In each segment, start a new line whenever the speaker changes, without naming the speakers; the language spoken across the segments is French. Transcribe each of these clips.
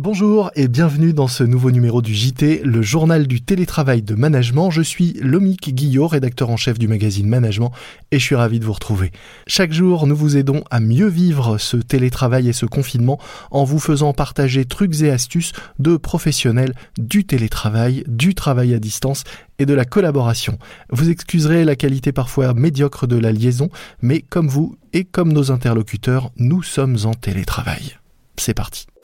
Bonjour et bienvenue dans ce nouveau numéro du JT, le journal du télétravail de management. Je suis Lomique Guillot, rédacteur en chef du magazine Management et je suis ravi de vous retrouver. Chaque jour, nous vous aidons à mieux vivre ce télétravail et ce confinement en vous faisant partager trucs et astuces de professionnels du télétravail, du travail à distance et de la collaboration. Vous excuserez la qualité parfois médiocre de la liaison, mais comme vous et comme nos interlocuteurs, nous sommes en télétravail. C'est parti.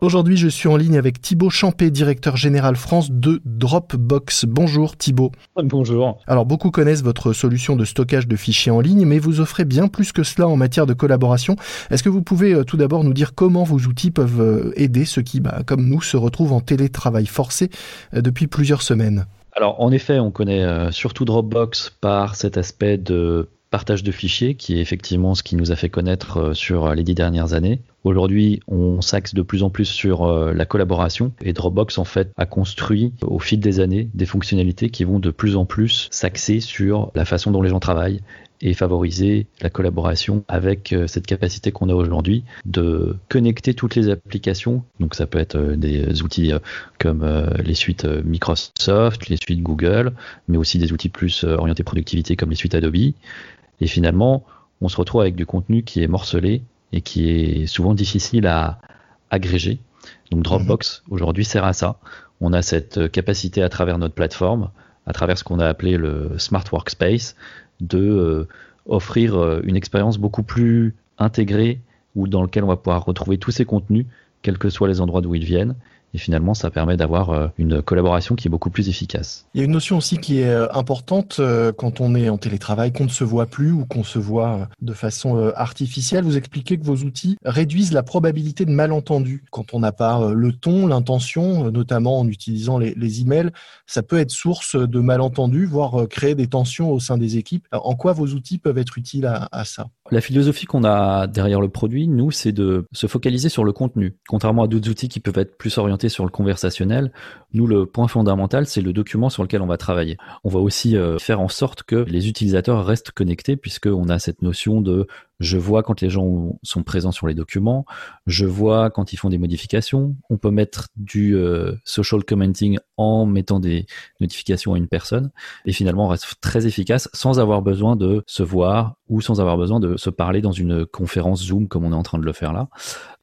Aujourd'hui, je suis en ligne avec Thibaut Champé, directeur général France de Dropbox. Bonjour Thibaut.
Bonjour.
Alors, beaucoup connaissent votre solution de stockage de fichiers en ligne, mais vous offrez bien plus que cela en matière de collaboration. Est-ce que vous pouvez euh, tout d'abord nous dire comment vos outils peuvent euh, aider ceux qui, bah, comme nous, se retrouvent en télétravail forcé euh, depuis plusieurs semaines?
Alors, en effet, on connaît surtout Dropbox par cet aspect de partage de fichiers, qui est effectivement ce qui nous a fait connaître sur les dix dernières années. Aujourd'hui, on s'axe de plus en plus sur euh, la collaboration et Dropbox en fait a construit au fil des années des fonctionnalités qui vont de plus en plus s'axer sur la façon dont les gens travaillent et favoriser la collaboration avec euh, cette capacité qu'on a aujourd'hui de connecter toutes les applications. Donc ça peut être euh, des outils comme les suites Microsoft, les suites Google, mais aussi des outils plus orientés productivité comme les suites Adobe. Et finalement, on se retrouve avec du contenu qui est morcelé et qui est souvent difficile à agréger. Donc Dropbox mhm. aujourd'hui sert à ça. On a cette capacité à travers notre plateforme, à travers ce qu'on a appelé le Smart Workspace, de euh, offrir euh, une expérience beaucoup plus intégrée ou dans lequel on va pouvoir retrouver tous ces contenus, quels que soient les endroits d'où ils viennent, et finalement, ça permet d'avoir euh, une collaboration qui est beaucoup plus efficace.
Il y a une notion aussi qui est euh, importante euh, quand on est en télétravail, qu'on ne se voit plus ou qu'on se voit de façon artificielle. Vous expliquez que vos outils réduisent la probabilité de malentendus. Quand on n'a pas le ton, l'intention, notamment en utilisant les, emails, ça peut être source de malentendus, voire créer des tensions au sein des équipes. en quoi vos outils peuvent être utiles à ça?
La philosophie qu'on a derrière le produit, nous, c'est de se focaliser sur le contenu, contrairement à d'autres outils qui peuvent être plus orientés sur le conversationnel, nous, le point fondamental, c'est le document sur lequel on va travailler. On va aussi euh, faire en sorte que les utilisateurs restent connectés, puisqu'on a cette notion de je vois quand les gens sont présents sur les documents, je vois quand ils font des modifications. On peut mettre du euh, social commenting en mettant des notifications à une personne, et finalement on reste très efficace sans avoir besoin de se voir ou sans avoir besoin de se parler dans une conférence Zoom comme on est en train de le faire là.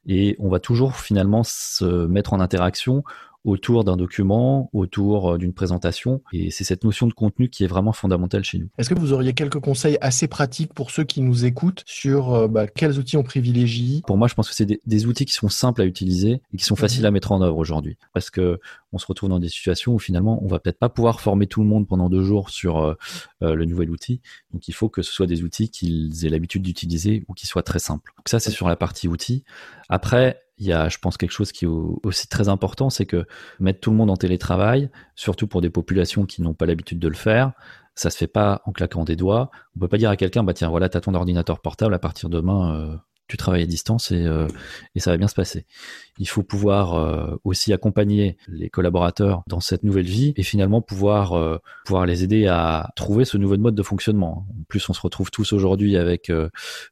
Et on va toujours finalement se mettre en interaction autour d'un document, autour euh, d'une présentation. Et c'est cette notion de contenu qui est vraiment fondamentale chez nous.
Est-ce que vous auriez quelques conseils assez pratiques pour ceux qui nous écoutent sur euh, bah, quels outils on privilégie?
Pour moi, je pense que c'est des, outils qui sont simples à utiliser et qui sont faciles mhm. à mettre en œuvre aujourd'hui. Parce que on se retrouve dans des situations où finalement, on va peut-être pas pouvoir former tout le monde pendant deux jours sur euh, le nouvel outil. Donc, il faut que ce soit des outils qu'ils aient l'habitude d'utiliser ou qui soient très simples. Donc ça, c'est sur la partie outils. Après, il y a, je pense, quelque chose qui est aussi très important, c'est que mettre tout le monde en télétravail, surtout pour des populations qui n'ont pas l'habitude de le faire, ça se fait pas en claquant des doigts. On peut pas dire à quelqu'un, bah tiens, voilà, t'as ton ordinateur portable, à partir de demain, euh, tu travailles à distance et, euh, et, ça va bien se passer. Il faut pouvoir euh, aussi accompagner les collaborateurs dans cette nouvelle vie et finalement pouvoir euh, pouvoir les aider à trouver ce nouveau mode de fonctionnement. En plus, on se retrouve tous aujourd'hui avec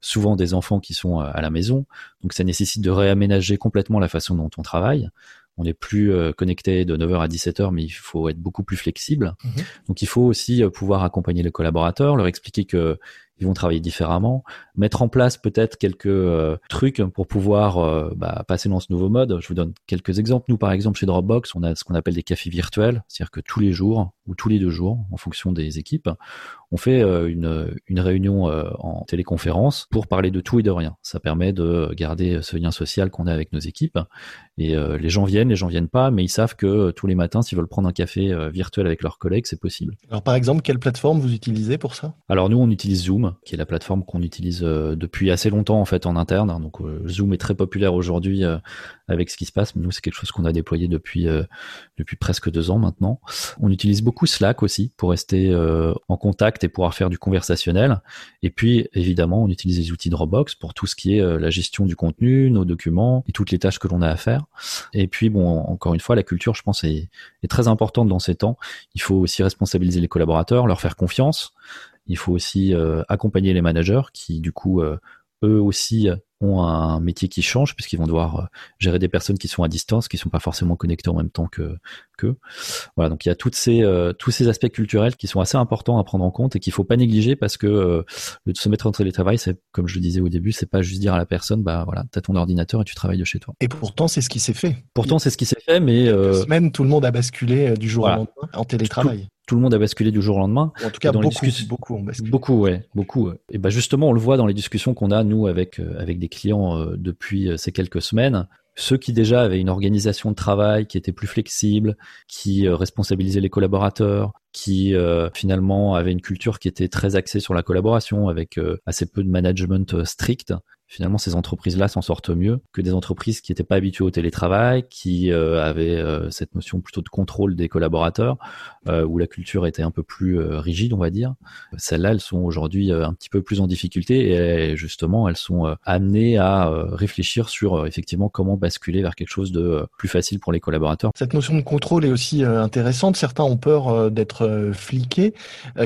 souvent des enfants qui sont à la maison, donc ça nécessite de réaménager complètement la façon dont on travaille. On n'est plus connecté de 9h à 17h, mais il faut être beaucoup plus flexible. Mmh donc il faut aussi pouvoir accompagner les collaborateurs, leur expliquer que ils vont travailler différemment, mettre en place peut-être quelques euh, trucs pour pouvoir euh, bah, passer dans ce nouveau mode. Je vous donne quelques exemples. Nous, par exemple, chez Dropbox, on a ce qu'on appelle des cafés virtuels, c'est-à-dire que tous les jours ou tous les deux jours, en fonction des équipes, on fait euh, une, une réunion en téléconférence pour parler de tout et de rien. Ça permet de garder ce lien social qu'on a avec nos équipes. Et les gens viennent, les gens viennent pas, mais ils savent que tous les matins, s'ils veulent prendre un café virtuel avec leurs collègues, c'est possible.
Alors, par exemple, quelle plateforme vous utilisez pour ça?
Alors, nous, on utilise Zoom Qui est la plateforme qu'on utilise depuis assez longtemps en fait en interne. Donc Zoom est très populaire aujourd'hui avec ce qui se passe. Nous, c'est quelque chose qu'on a déployé depuis depuis presque deux ans maintenant. On utilise beaucoup Slack aussi pour rester en contact et pouvoir faire du conversationnel. Et puis évidemment, on utilise les outils Dropbox pour tout ce qui est la gestion du contenu, nos documents et toutes les tâches que l'on a à faire. Et puis bon, encore une fois, la culture, je pense, est très importante dans ces temps. Il faut aussi responsabiliser les collaborateurs, leur faire confiance. Il faut aussi euh, accompagner les managers qui, du coup, euh, eux aussi ont un métier qui change puisqu'ils vont devoir euh, gérer des personnes qui sont à distance, qui sont pas forcément connectées en même temps que que. Voilà, donc il y a toutes ces euh, tous ces aspects culturels qui sont assez importants à prendre en compte et qu'il faut pas négliger parce que euh, le se mettre en télétravail, c'est comme je le disais au début, c'est pas juste dire à la personne, bah voilà, t'as ton ordinateur et tu travailles de chez toi.
Et pourtant, c'est ce qui s'est fait.
Pourtant, c'est ce qui s'est fait, mais
euh, semaine, tout le monde a basculé du jour au lendemain en télétravail
tout le monde a basculé du jour au lendemain.
En tout cas, dans beaucoup, les beaucoup ont basculé.
Beaucoup, ouais, beaucoup. Et ben justement, on le voit dans les discussions qu'on a nous avec euh, avec des clients euh, depuis euh, ces quelques semaines. Ceux qui déjà avaient une organisation de travail qui était plus flexible, qui responsabilisait les collaborateurs, qui finalement avaient une culture qui était très axée sur la collaboration, avec assez peu de management strict, finalement ces entreprises-là s'en sortent mieux que des entreprises qui n'étaient pas habituées au télétravail, qui euh, avaient euh, cette notion plutôt de contrôle des collaborateurs, euh, où la culture était un peu plus rigide, on va dire. Celles-là, elles sont aujourd'hui un petit peu plus en difficulté et justement, elles sont amenées à réfléchir sur effectivement comment basculer vers quelque chose de plus facile pour les collaborateurs.
Cette notion de contrôle est aussi intéressante. Certains ont peur d'être fliqués.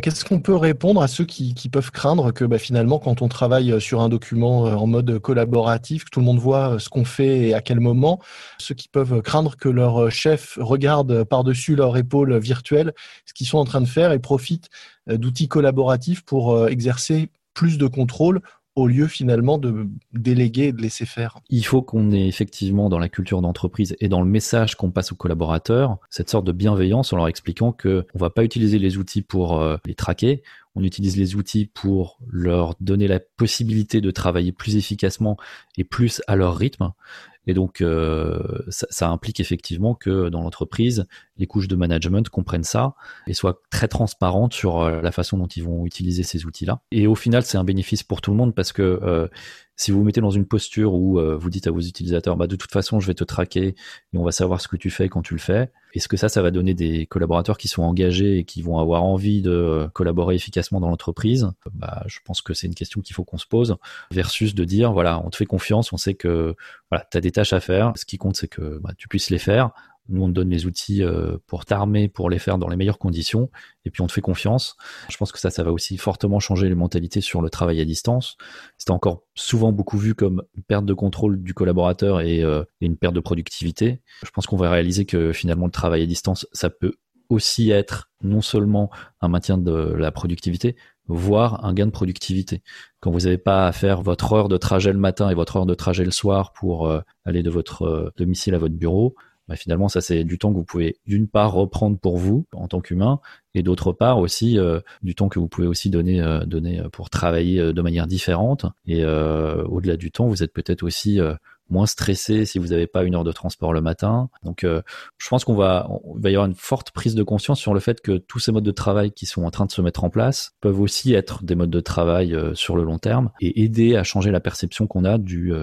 Qu'est-ce qu'on peut répondre à ceux qui, peuvent craindre que bah, finalement, quand on travaille sur un document en mode collaboratif, que tout le monde voit euh, ce qu'on fait et à quel moment. Ceux qui peuvent craindre que leur euh, chef regarde par-dessus leur épaule virtuelle ce qu'ils sont en train de faire et profite euh, d'outils collaboratifs pour exercer plus de contrôle au lieu finalement de déléguer et de laisser faire.
Il faut qu'on ait effectivement dans la culture d'entreprise et dans le message qu'on passe aux collaborateurs cette sorte de bienveillance en leur expliquant que on va pas utiliser les outils pour les traquer, on utilise les outils pour leur donner la possibilité de travailler plus efficacement et plus à leur rythme. Et donc, euh, ça, implique effectivement que dans l'entreprise, les couches de management comprennent ça et soient très transparentes sur euh, la façon dont ils vont utiliser ces outils-là. Et au final, c'est un bénéfice pour tout le monde parce que euh, si vous vous mettez dans une posture où euh, vous dites à vos utilisateurs, bah, de toute façon, je vais te traquer et on va savoir ce que tu fais quand tu le fais, est-ce que ça, ça va donner des collaborateurs qui sont engagés et qui vont avoir envie de euh, collaborer efficacement dans l'entreprise? Bah, Je pense que c'est une question qu'il faut qu'on se pose, versus de dire, voilà, on te fait confiance, on sait que voilà, tu as des tâches à faire, ce qui compte, c'est que bah, tu puisses les faire. Nous, on te donne les outils euh, pour t'armer, pour les faire dans les meilleures conditions, et puis on te fait confiance. Je pense que ça, ça va aussi fortement changer les mentalités sur le travail à distance. C'était encore souvent beaucoup vu comme une perte de contrôle du collaborateur et, euh, une perte de productivité. Je pense qu'on va réaliser que finalement, le travail à distance, ça peut aussi être non seulement un maintien de la productivité, voire un gain de productivité. Quand vous n'avez pas à faire votre heure de trajet le matin et votre heure de trajet le soir pour euh, aller de votre domicile à votre bureau, bah, finalement, ça c'est du temps que vous pouvez d'une part reprendre pour vous en tant qu'humain, et d'autre part aussi euh, du temps que vous pouvez aussi donner euh, donner euh, pour travailler de manière différente. Et au-delà du temps, vous êtes peut-être aussi moins stressé si vous n'avez pas une heure de transport le matin. Donc, je pense qu'on va, il va y avoir une forte prise de conscience sur le fait que tous ces modes de travail qui sont en train de se mettre en place peuvent aussi être des modes de travail sur le long terme et aider à changer la perception qu'on a du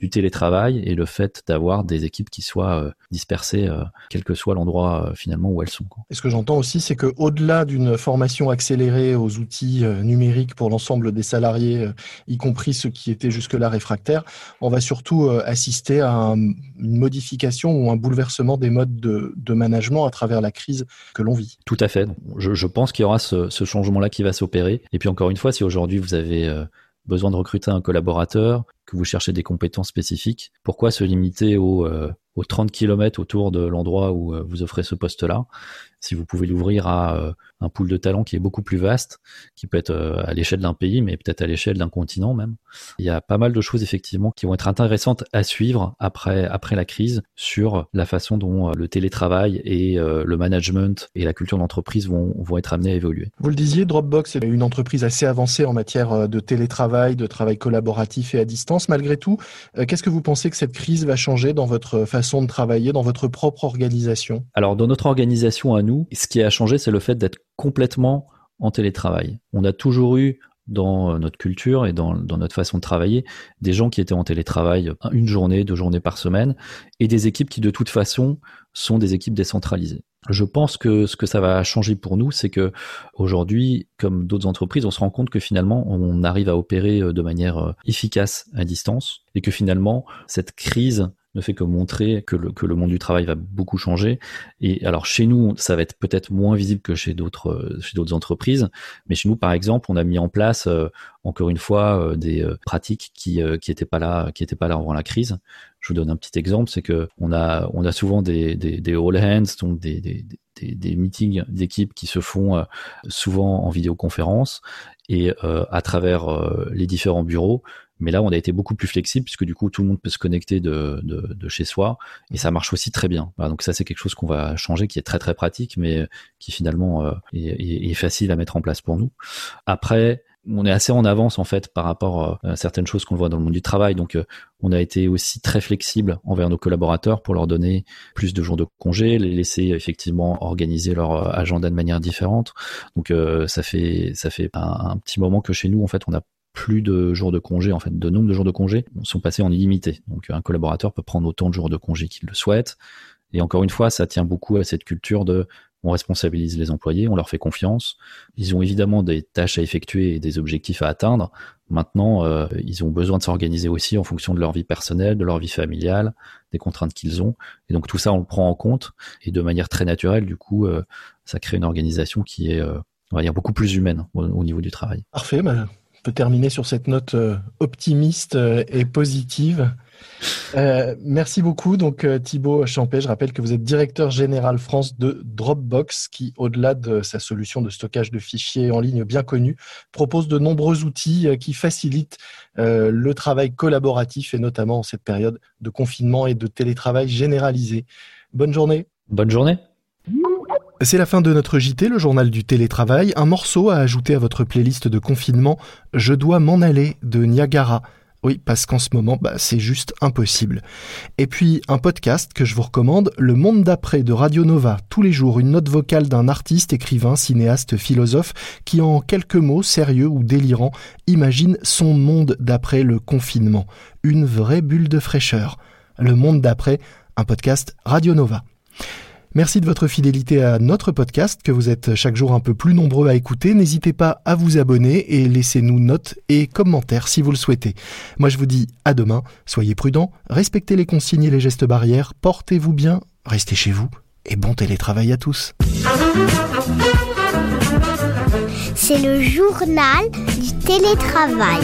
du télétravail et le fait d'avoir des équipes qui soient euh, dispersées, euh, quel que soit l'endroit euh, finalement où elles sont.
Et ce que j'entends aussi, c'est que au-delà d'une formation accélérée aux outils numériques pour l'ensemble des salariés, y compris ceux qui étaient jusque-là réfractaires, on va surtout assister à une modification ou un bouleversement des modes de, de, management à travers la crise que l'on vit.
Tout à fait. Je, je pense qu'il y aura ce, ce changement-là qui va s'opérer. Et puis encore une fois, si aujourd'hui vous avez besoin de recruter un collaborateur, que vous cherchez des compétences spécifiques, pourquoi se limiter aux, euh, aux 30 km autour de l'endroit où euh, vous offrez ce poste-là? Si vous pouvez l'ouvrir à euh, un pool de talents qui est beaucoup plus vaste, qui peut être à l'échelle d'un pays, mais peut-être à l'échelle d'un continent même. Il y a pas mal de choses effectivement qui vont être intéressantes à suivre après, après la crise sur la façon dont le télétravail et le management et la culture d'entreprise vont, vont être amenés à évoluer.
Vous le disiez, Dropbox est une entreprise assez avancée en matière de télétravail, de travail collaboratif et à distance malgré tout. Euh, qu'est-ce que vous pensez que cette crise va changer dans votre façon de travailler, dans votre propre organisation?
Alors, dans notre organisation à nous, ce qui a changé, c'est le fait d'être complètement en télétravail. On a toujours eu dans notre culture et dans, notre façon de travailler des gens qui étaient en télétravail une journée, deux journées par semaine, et des équipes qui de toute façon sont des équipes décentralisées. Je pense que ce que ça va changer pour nous, c'est que aujourd'hui, comme d'autres entreprises, on se rend compte que finalement, on arrive à opérer de manière efficace à distance et que finalement, cette crise ne fait que montrer que le, que le monde du travail va beaucoup changer. Et alors chez nous, ça va être peut-être moins visible que chez d'autres euh, chez d'autres entreprises, mais chez nous, par exemple, on a mis en place euh, encore une fois euh, des pratiques qui qui étaient pas là qui étaient pas là avant la crise. Je vous donne un petit exemple, c'est que on a on a souvent des des, des all hands, donc des, des, des, des meetings d'équipe qui se font souvent en vidéoconférence et à travers les différents bureaux, mais là, on a été beaucoup plus flexible puisque du coup, tout le monde peut se connecter de, de, de chez soi et ça marche aussi très bien. donc ça, c'est quelque chose qu'on va changer, qui est très très pratique, mais qui finalement euh, est, facile à mettre en place pour nous. Après, on est assez en avance en fait par rapport euh, à certaines choses qu'on voit dans le monde du travail. Donc, euh, on a été aussi très flexible envers nos collaborateurs pour leur donner plus de jours de congé, les laisser effectivement organiser leur agenda de manière différente. Donc, ça fait ça fait un, petit moment que chez nous, en fait, on a plus de jours de congé, en fait, de nombre de jours de congé sont passés en illimité. Donc un collaborateur peut prendre autant de jours de congé qu'il le souhaite. Et encore une fois, ça tient beaucoup à cette culture de on responsabilise les employés, on leur fait confiance. Ils ont évidemment des tâches à effectuer et des objectifs à atteindre. Maintenant, euh, ils ont besoin de s'organiser aussi en fonction de leur vie personnelle, de leur vie familiale, des contraintes qu'ils ont. Et donc tout ça, on le prend en compte. Et de manière très naturelle, du coup, euh, ça crée une organisation qui est, euh, on va dire, beaucoup plus humaine au, niveau du travail.
Parfait. Bah, terminer sur cette note euh, optimiste euh, et positive. Euh, merci beaucoup. Donc Thibaut Champet, je rappelle que vous êtes directeur général France de Dropbox, qui, au-delà de sa solution de stockage de fichiers en ligne bien connue, propose de nombreux outils qui facilitent le travail collaboratif et notamment en cette période de confinement et de télétravail généralisé. Bonne journée.
Bonne journée.
C'est la fin de notre JT, le journal du télétravail. Un morceau à ajouter à votre playlist de confinement, Je dois m'en aller de Niagara. Oui, parce qu'en ce moment, bah, c'est juste impossible. Et puis, un podcast que je vous recommande, Le Monde d'après de Radio Nova. Tous les jours, une note vocale d'un artiste, écrivain, cinéaste, philosophe, qui en quelques mots, sérieux ou délirants, imagine son monde d'après le confinement. Une vraie bulle de fraîcheur. Le Monde d'après, un podcast Radio Nova. Merci de votre fidélité à notre podcast que vous êtes chaque jour un peu plus nombreux à écouter. N'hésitez pas à vous abonner et laissez-nous notes et commentaires si vous le souhaitez. Moi je vous dis à demain, soyez prudents, respectez les consignes et les gestes barrières, portez-vous bien, restez chez vous et bon télétravail à tous.
C'est le journal du télétravail.